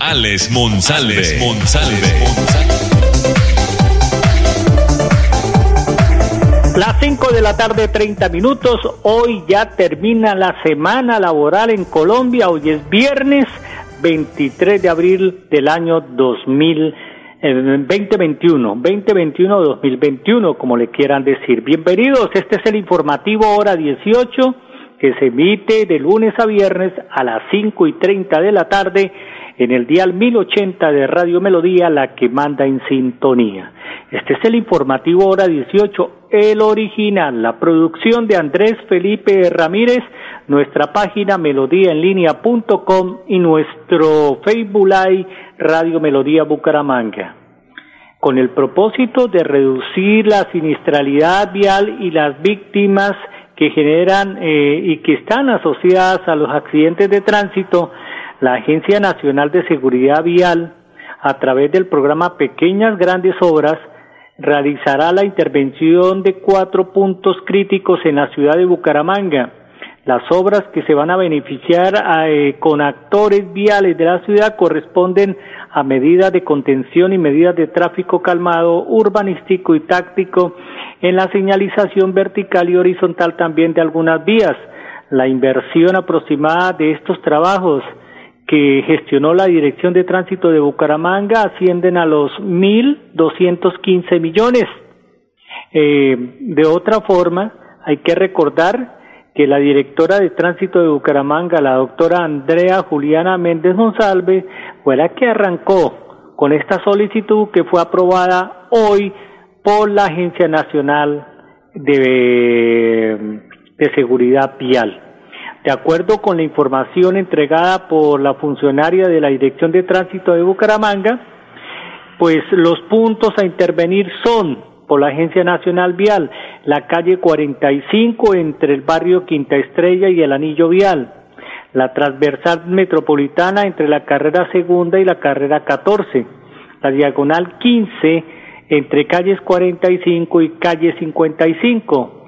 Alex Monsalve. Las 5 de la tarde, 30 minutos. Hoy ya termina la semana laboral en Colombia. Hoy es viernes 23 de abril del año 2000, 2021, 2021-2021, como le quieran decir. Bienvenidos, este es el informativo hora 18 que se emite de lunes a viernes a las 5 y 30 de la tarde en el dial 1080 de Radio Melodía, la que manda en sintonía. Este es el informativo hora 18, el original, la producción de Andrés Felipe Ramírez, nuestra página melodíaenlínea.com y nuestro Facebook Live Radio Melodía Bucaramanga. Con el propósito de reducir la sinistralidad vial y las víctimas que generan eh, y que están asociadas a los accidentes de tránsito, la Agencia Nacional de Seguridad Vial, a través del programa Pequeñas Grandes Obras, realizará la intervención de cuatro puntos críticos en la ciudad de Bucaramanga. Las obras que se van a beneficiar eh, con actores viales de la ciudad corresponden a medidas de contención y medidas de tráfico calmado, urbanístico y táctico en la señalización vertical y horizontal también de algunas vías. La inversión aproximada de estos trabajos que gestionó la Dirección de Tránsito de Bucaramanga ascienden a los 1.215 millones. Eh, de otra forma, hay que recordar que la directora de Tránsito de Bucaramanga, la doctora Andrea Juliana Méndez Monsalve, fue la que arrancó con esta solicitud que fue aprobada hoy por la Agencia Nacional de, de Seguridad Vial. De acuerdo con la información entregada por la funcionaria de la Dirección de Tránsito de Bucaramanga, pues los puntos a intervenir son por la Agencia Nacional Vial, la calle 45 entre el barrio Quinta Estrella y el Anillo Vial, la transversal metropolitana entre la carrera segunda y la carrera 14, la diagonal 15 entre calles 45 y calle 55,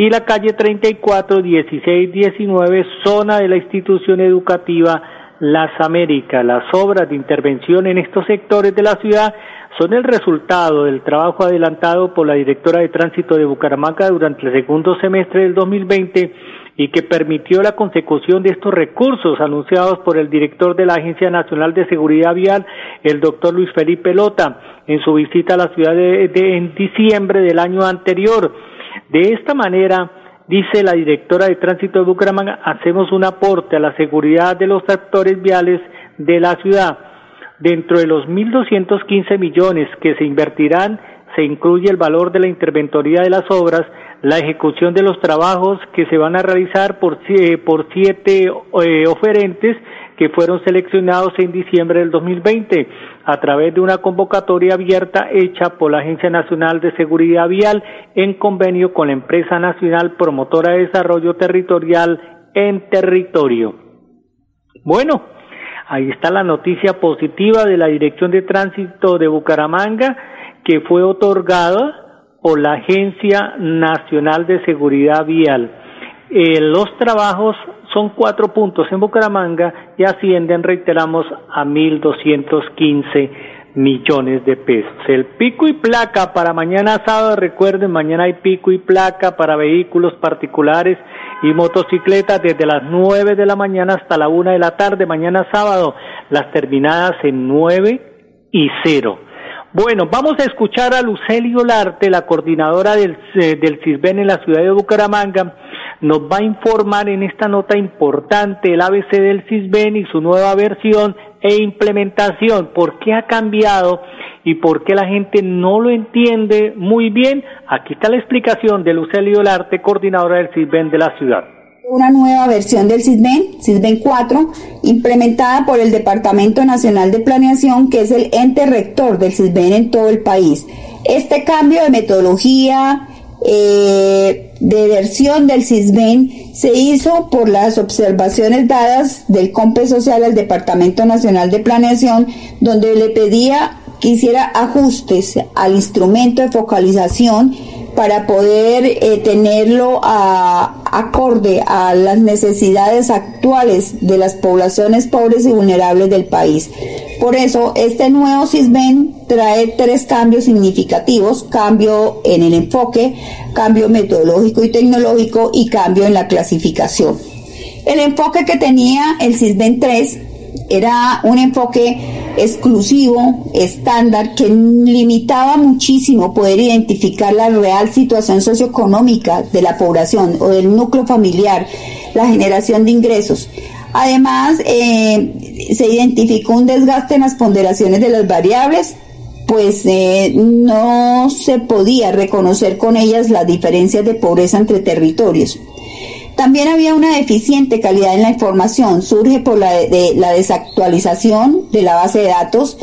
y la calle 34, 16, 19, zona de la institución educativa Las Américas. Las obras de intervención en estos sectores de la ciudad son el resultado del trabajo adelantado por la directora de tránsito de Bucaramanga durante el segundo semestre del 2020 y que permitió la consecución de estos recursos anunciados por el director de la Agencia Nacional de Seguridad Vial, el doctor Luis Felipe Lota, en su visita a la ciudad de en diciembre del año anterior. De esta manera, dice la directora de tránsito de Bucaramanga, hacemos un aporte a la seguridad de los actores viales de la ciudad. Dentro de los 1.215 millones que se invertirán, se incluye el valor de la interventoría de las obras, la ejecución de los trabajos que se van a realizar por, por siete eh, oferentes que fueron seleccionados en diciembre del 2020 a través de una convocatoria abierta hecha por la Agencia Nacional de Seguridad Vial en convenio con la empresa nacional promotora de desarrollo territorial en territorio. Bueno, ahí está la noticia positiva de la Dirección de Tránsito de Bucaramanga que fue otorgada por la Agencia Nacional de Seguridad Vial. Eh, los trabajos son cuatro puntos en Bucaramanga y ascienden, reiteramos, a 1.215 millones de pesos. El pico y placa para mañana sábado, recuerden, mañana hay pico y placa para vehículos particulares y motocicletas desde las 9 de la mañana hasta la 1 de la tarde, mañana sábado, las terminadas en 9 y 0. Bueno, vamos a escuchar a Lucelio Larte, la coordinadora del, eh, del CISBEN en la ciudad de Bucaramanga, nos va a informar en esta nota importante el ABC del CISBEN y su nueva versión e implementación, por qué ha cambiado y por qué la gente no lo entiende muy bien. Aquí está la explicación de Lucelio Larte, coordinadora del CISBEN de la ciudad. una nueva versión del CISBEN, CISBEN 4, implementada por el Departamento Nacional de Planeación, que es el ente rector del CISBEN en todo el país. Este cambio de metodología, eh, de versión del CISBEN se hizo por las observaciones dadas del COMPE Social al Departamento Nacional de Planeación, donde le pedía que hiciera ajustes al instrumento de focalización para poder eh, tenerlo acorde a las necesidades actuales de las poblaciones pobres y vulnerables del país. Por eso, este nuevo CISBEN trae tres cambios significativos, cambio en el enfoque, cambio metodológico y tecnológico y cambio en la clasificación. El enfoque que tenía el CISBEN 3 era un enfoque exclusivo, estándar, que limitaba muchísimo poder identificar la real situación socioeconómica de la población o del núcleo familiar, la generación de ingresos. Además, eh, se identificó un desgaste en las ponderaciones de las variables, pues eh, no se podía reconocer con ellas las diferencias de pobreza entre territorios. También había una deficiente calidad en la información, surge por la, de, la desactualización de la base de datos.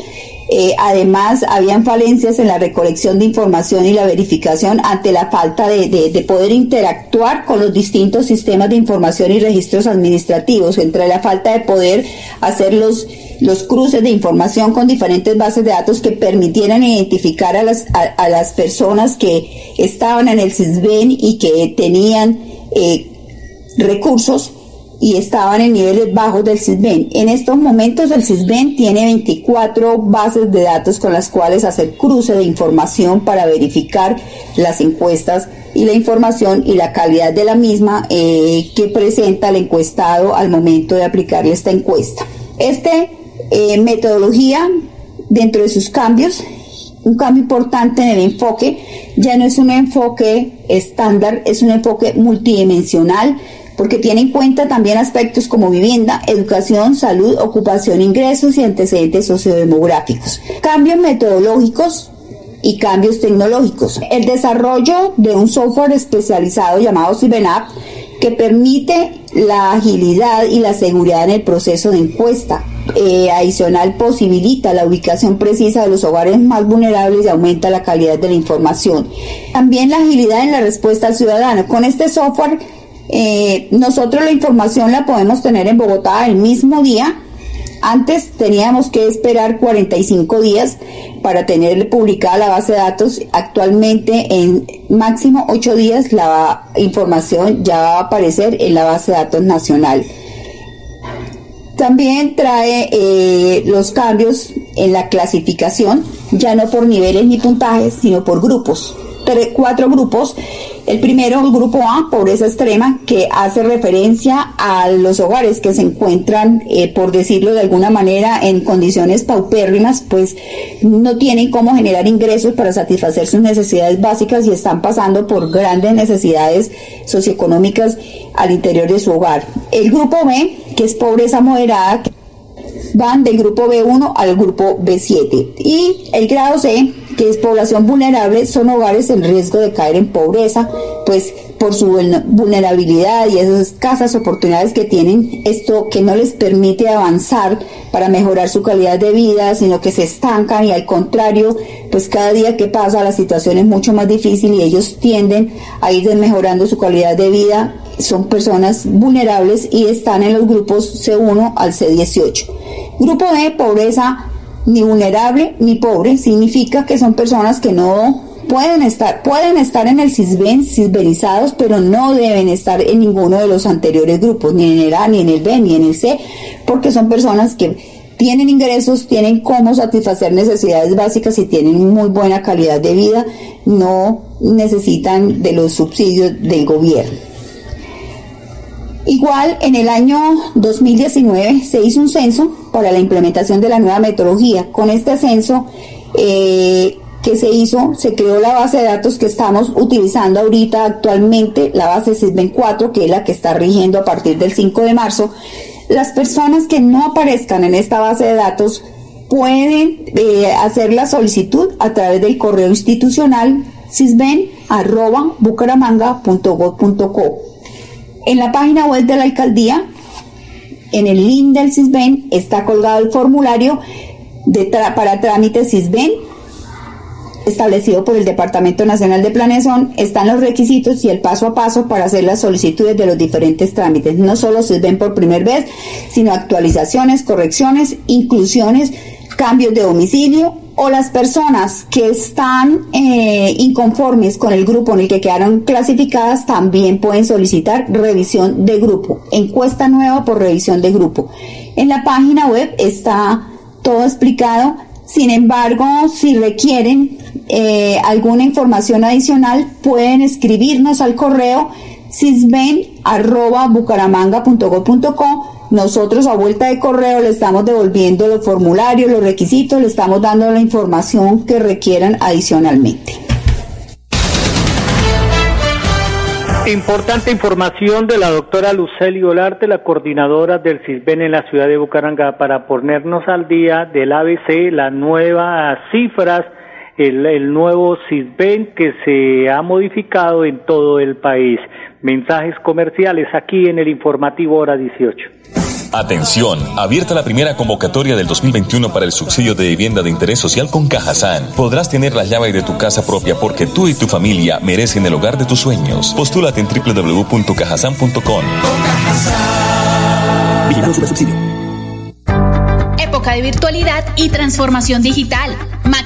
Eh, además, habían falencias en la recolección de información y la verificación ante la falta de, de, poder interactuar con los distintos sistemas de información y registros administrativos, entre la falta de poder hacer los, los cruces de información con diferentes bases de datos que permitieran identificar a las, a, las personas que estaban en el CISBEN y que tenían eh, recursos y estaban en niveles bajos del CISBEN. En estos momentos el CISBEN tiene 24 bases de datos con las cuales hacer cruce de información para verificar las encuestas y la información y la calidad de la misma eh, que presenta el encuestado al momento de aplicarle esta encuesta. Esta eh, metodología, dentro de sus cambios, un cambio importante en el enfoque, ya no es un enfoque estándar, es un enfoque multidimensional porque tiene en cuenta también aspectos como vivienda, educación, salud, ocupación, ingresos y antecedentes sociodemográficos. Cambios metodológicos y cambios tecnológicos. El desarrollo de un software especializado llamado CIBENAP que permite la agilidad y la seguridad en el proceso de encuesta. Eh, adicional posibilita la ubicación precisa de los hogares más vulnerables y aumenta la calidad de la información. También la agilidad en la respuesta al ciudadano. Con este software eh, nosotros la información la podemos tener en Bogotá el mismo día. Antes teníamos que esperar 45 días para tener publicada la base de datos. Actualmente en máximo 8 días la información ya va a aparecer en la base de datos nacional. También trae eh, los cambios en la clasificación, ya no por niveles ni puntajes, sino por grupos. Cuatro grupos el primero, el grupo A, pobreza extrema, que hace referencia a los hogares que se encuentran, eh, por decirlo de alguna manera, en condiciones paupérrimas, pues no tienen cómo generar ingresos para satisfacer sus necesidades básicas y están pasando por grandes necesidades socioeconómicas al interior de su hogar. El grupo B, que es pobreza moderada, van del grupo B1 al grupo B7. Y el grado C, que es población vulnerable, son hogares en riesgo de caer en pobreza, pues por su vulnerabilidad y esas escasas oportunidades que tienen, esto que no les permite avanzar para mejorar su calidad de vida, sino que se estancan y al contrario, pues cada día que pasa la situación es mucho más difícil y ellos tienden a ir mejorando su calidad de vida. Son personas vulnerables y están en los grupos C1 al C18. Grupo de pobreza ni vulnerable ni pobre, significa que son personas que no pueden estar, pueden estar en el CISBEN, CISBENizados, pero no deben estar en ninguno de los anteriores grupos, ni en el A, ni en el B, ni en el C, porque son personas que tienen ingresos, tienen cómo satisfacer necesidades básicas y tienen muy buena calidad de vida, no necesitan de los subsidios del gobierno. Igual, en el año 2019 se hizo un censo para la implementación de la nueva metodología. Con este censo eh, que se hizo, se creó la base de datos que estamos utilizando ahorita actualmente, la base SISBEN 4, que es la que está rigiendo a partir del 5 de marzo. Las personas que no aparezcan en esta base de datos pueden eh, hacer la solicitud a través del correo institucional sisben.bucaramanga.gov.co En la página web de la alcaldía, en el link del CISBEN, está colgado el formulario de para trámite CISBEN establecido por el Departamento Nacional de Planeación están los requisitos y el paso a paso para hacer las solicitudes de los diferentes trámites. No solo CISBEN por primera vez, sino actualizaciones, correcciones, inclusiones, cambios de domicilio o las personas que están eh, inconformes con el grupo en el que quedaron clasificadas también pueden solicitar revisión de grupo, encuesta nueva por revisión de grupo. En la página web está todo explicado, sin embargo, si requieren eh, alguna información adicional, pueden escribirnos al correo cisben.bucaramanga.go.co nosotros a vuelta de correo le estamos devolviendo los formularios, los requisitos, le estamos dando la información que requieran adicionalmente. Importante información de la doctora Luceli Olarte, la coordinadora del CISBEN en la ciudad de Bucaramanga, para ponernos al día del ABC, las nuevas cifras, el, el nuevo CISBEN que se ha modificado en todo el país. Mensajes comerciales aquí en el informativo hora 18. Atención, abierta la primera convocatoria del 2021 para el subsidio de vivienda de interés social con Cajazán. Podrás tener la llave de tu casa propia porque tú y tu familia merecen el hogar de tus sueños. Postúlate en www.cajazán.com. Subsidio época de virtualidad y transformación digital.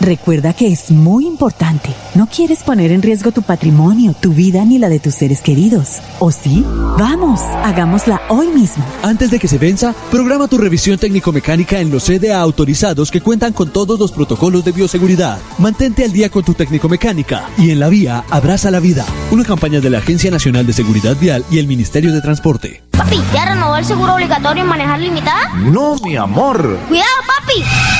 Recuerda que es muy importante. No quieres poner en riesgo tu patrimonio, tu vida ni la de tus seres queridos. ¿O sí? Vamos, hagámosla hoy mismo. Antes de que se venza, programa tu revisión técnico-mecánica en los CDA autorizados que cuentan con todos los protocolos de bioseguridad. Mantente al día con tu técnico-mecánica y en la vía abraza la vida. Una campaña de la Agencia Nacional de Seguridad Vial y el Ministerio de Transporte. Papi, ¿ya renovó el seguro obligatorio en manejar limitada? No, mi amor. Cuidado, papi.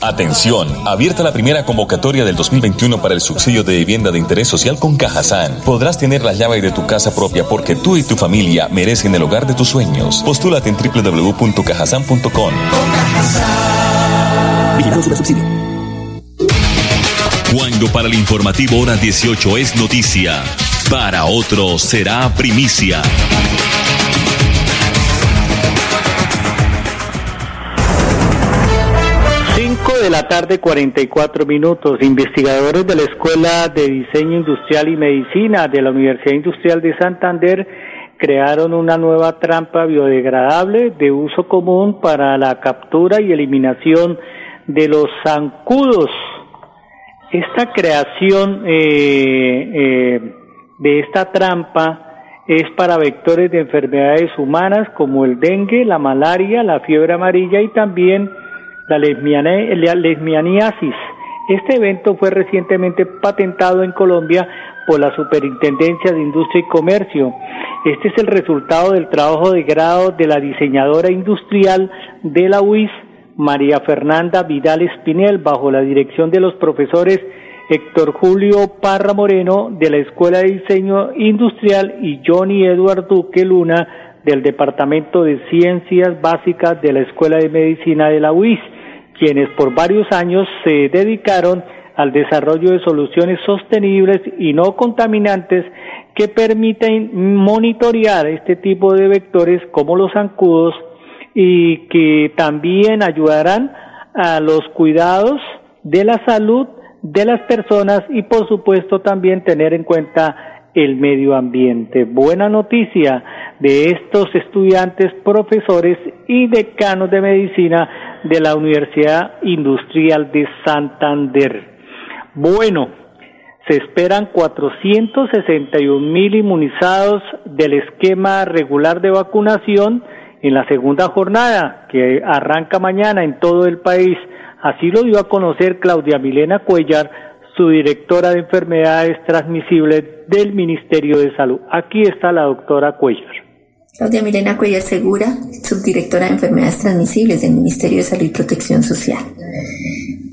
Atención, abierta la primera convocatoria del 2021 para el subsidio de vivienda de interés social con Cajazán. Podrás tener la llave de tu casa propia porque tú y tu familia merecen el hogar de tus sueños. Postúlate en www.cajazán.com. Vigilando subsidio. Cuando para el informativo hora 18 es noticia, para otro será primicia. De la tarde, 44 minutos. Investigadores de la Escuela de Diseño Industrial y Medicina de la Universidad Industrial de Santander crearon una nueva trampa biodegradable de uso común para la captura y eliminación de los zancudos. Esta creación eh, eh, de esta trampa es para vectores de enfermedades humanas como el dengue, la malaria, la fiebre amarilla y también la, lesmianiasis. Este evento fue recientemente patentado en Colombia por la Superintendencia de Industria y Comercio. Este es el resultado del trabajo de grado de la diseñadora industrial de la UIS, María Fernanda Vidal Espinel, bajo la dirección de los profesores Héctor Julio Parra Moreno de la Escuela de Diseño Industrial y Johnny Eduardo Duque Luna del Departamento de Ciencias Básicas de la Escuela de Medicina de la UIS, quienes por varios años se dedicaron al desarrollo de soluciones sostenibles y no contaminantes que permiten monitorear este tipo de vectores como los zancudos y que también ayudarán a los cuidados de la salud de las personas y por supuesto también tener en cuenta el medio ambiente. Buena noticia de estos estudiantes, profesores y decanos de medicina de la Universidad Industrial de Santander. Bueno, se esperan 461 mil inmunizados del esquema regular de vacunación en la segunda jornada que arranca mañana en todo el país. Así lo dio a conocer Claudia Milena Cuellar, su directora de enfermedades transmisibles del Ministerio de Salud. Aquí está la doctora Cuellar. Claudia Milena Cuellar Segura, subdirectora de enfermedades transmisibles del Ministerio de Salud y Protección Social.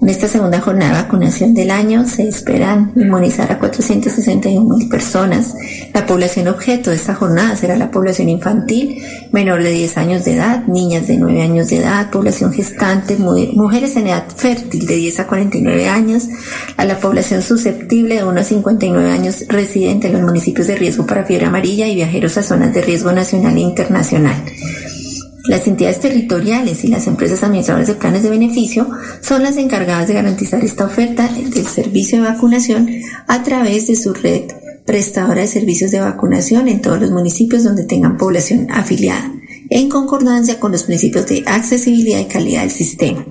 En esta segunda jornada de vacunación del año se esperan inmunizar a 461 mil personas. La población objeto de esta jornada será la población infantil, menor de 10 años de edad, niñas de 9 años de edad, población gestante, mujeres en edad fértil de 10 a 49 años, a la población susceptible de 1 a 59 años residente en los municipios de riesgo para fiebre amarilla y viajeros a zonas de riesgo nacional e internacional. Las entidades territoriales y las empresas administradoras de planes de beneficio son las encargadas de garantizar esta oferta del servicio de vacunación a través de su red prestadora de servicios de vacunación en todos los municipios donde tengan población afiliada, en concordancia con los principios de accesibilidad y calidad del sistema.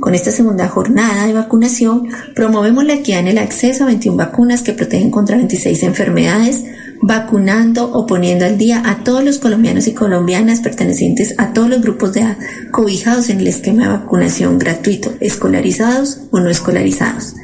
Con esta segunda jornada de vacunación, promovemos la equidad en el acceso a 21 vacunas que protegen contra 26 enfermedades, vacunando o poniendo al día a todos los colombianos y colombianas pertenecientes a todos los grupos de edad cobijados en el esquema de vacunación gratuito, escolarizados o no escolarizados.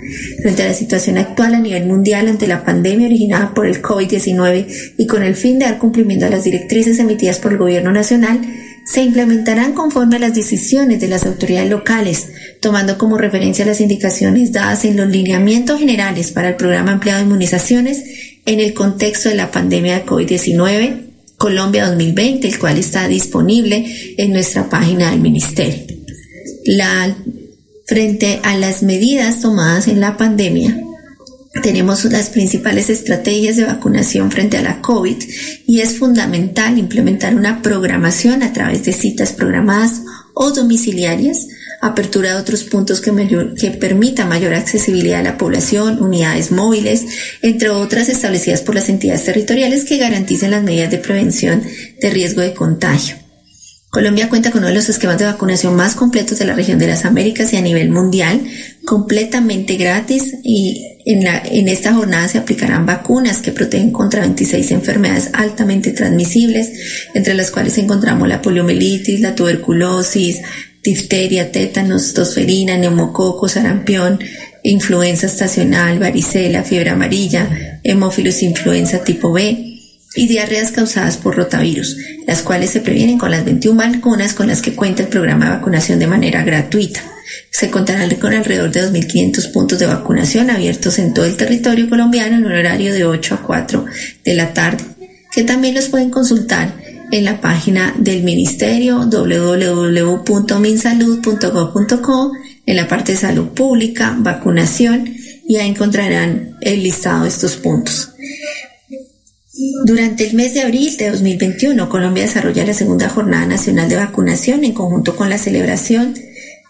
Frente a la situación actual a nivel mundial ante la pandemia originada por el COVID-19 y con el fin de dar cumplimiento a las directrices emitidas por el Gobierno Nacional, se implementarán conforme a las decisiones de las autoridades locales, tomando como referencia las indicaciones dadas en los lineamientos generales para el programa ampliado de inmunizaciones en el contexto de la pandemia de COVID-19 Colombia 2020, el cual está disponible en nuestra página del Ministerio. Frente a las medidas tomadas en la pandemia, tenemos las principales estrategias de vacunación frente a la COVID y es fundamental implementar una programación a través de citas programadas o domiciliarias apertura de otros puntos que, permita mayor accesibilidad a la población, unidades móviles, entre otras establecidas por las entidades territoriales que garanticen las medidas de prevención de riesgo de contagio. Colombia cuenta con uno de los esquemas de vacunación más completos de la región de las Américas y a nivel mundial, completamente gratis y en, en esta jornada se aplicarán vacunas que protegen contra 26 enfermedades altamente transmisibles, entre las cuales encontramos la poliomielitis, la tuberculosis, difteria, tétanos, tosferina, neumococo, sarampión, influenza estacional, varicela, fiebre amarilla, hemófilos influenza tipo B y diarreas causadas por rotavirus, las cuales se previenen con las 21 vacunas con las que cuenta el programa de vacunación de manera gratuita. Se contará con alrededor de 2.500 puntos de vacunación abiertos en todo el territorio colombiano en un horario de 8 a 4 de la tarde, que también los pueden consultar en la página del Ministerio www.minsalud.gov.co en la parte de salud pública, vacunación y ahí encontrarán el listado de estos puntos. Durante el mes de abril de 2021, Colombia desarrolla la segunda jornada nacional de vacunación en conjunto con la celebración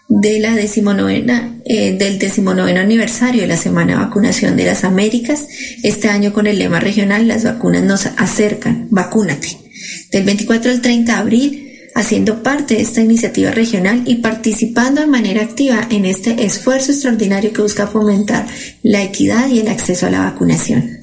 de la decimonovena, eh, del decimonoveno aniversario de la Semana de Vacunación de las Américas, este año con el lema regional Las vacunas nos acercan, vacúnate. Del 24 al 30 de abril, haciendo parte de esta iniciativa regional y participando de manera activa en este esfuerzo extraordinario que busca fomentar la equidad y el acceso a la vacunación.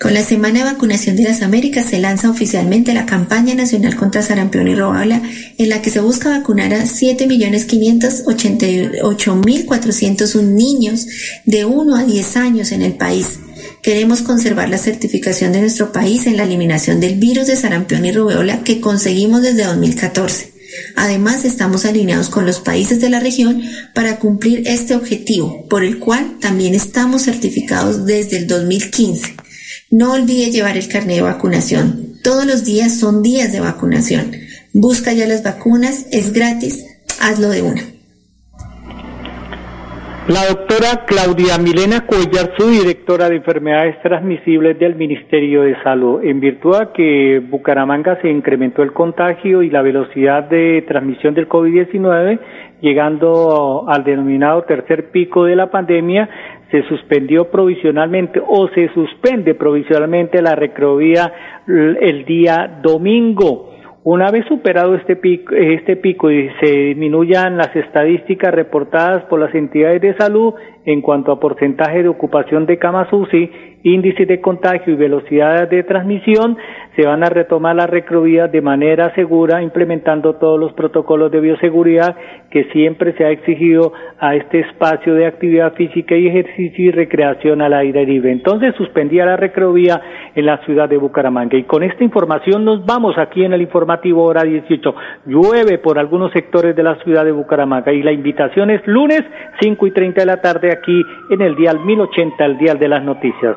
Con la Semana de Vacunación de las Américas se lanza oficialmente la campaña nacional contra sarampión y robaula, en la que se busca vacunar a 7.588.401 niños de 1 a 10 años en el país. Queremos conservar la certificación de nuestro país en la eliminación del virus de sarampión y rubéola que conseguimos desde 2014. Además, estamos alineados con los países de la región para cumplir este objetivo, por el cual también estamos certificados desde el 2015. No olvide llevar el carnet de vacunación. Todos los días son días de vacunación. Busca ya las vacunas, es gratis, hazlo de una. La doctora Claudia Milena Cuellar, su directora de enfermedades transmisibles del Ministerio de Salud, en virtud de que Bucaramanga se incrementó el contagio y la velocidad de transmisión del COVID-19, llegando al denominado tercer pico de la pandemia, se suspendió provisionalmente o se suspende provisionalmente la recrovía el día domingo. Una vez superado este pico, este pico y se disminuyan las estadísticas reportadas por las entidades de salud en cuanto a porcentaje de ocupación de camas UCI, índice de contagio y velocidad de transmisión, se van a retomar las recrovías de manera segura, implementando todos los protocolos de bioseguridad que siempre se ha exigido a este espacio de actividad física y ejercicio y recreación al aire libre. Entonces suspendía la recrovía en la ciudad de Bucaramanga. Y con esta información nos vamos aquí en el informativo hora 18. Llueve por algunos sectores de la ciudad de Bucaramanga y la invitación es lunes 5 y 30 de la tarde aquí en el dial 1080, el dial de las noticias.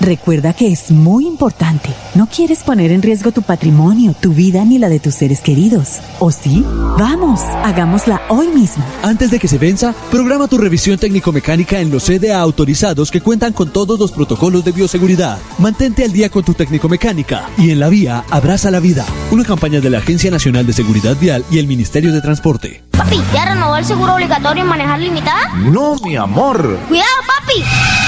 Recuerda que es muy importante. No quieres poner en riesgo tu patrimonio, tu vida ni la de tus seres queridos. ¿O sí? Vamos, hagámosla hoy mismo. Antes de que se venza, programa tu revisión técnico-mecánica en los CDA autorizados que cuentan con todos los protocolos de bioseguridad. Mantente al día con tu técnico-mecánica y en la vía abraza la vida. Una campaña de la Agencia Nacional de Seguridad Vial y el Ministerio de Transporte. Papi, ¿ya renovó el seguro obligatorio en manejar limitada? No, mi amor. Cuidado, papi.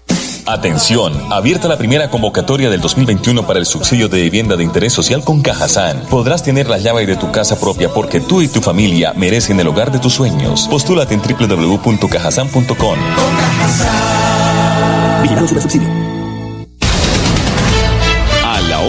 Atención, abierta la primera convocatoria del 2021 para el subsidio de vivienda de interés social con Cajazán. Podrás tener la llave de tu casa propia porque tú y tu familia merecen el hogar de tus sueños. Postúlate en www.cajazán.com. Vigilado subsidio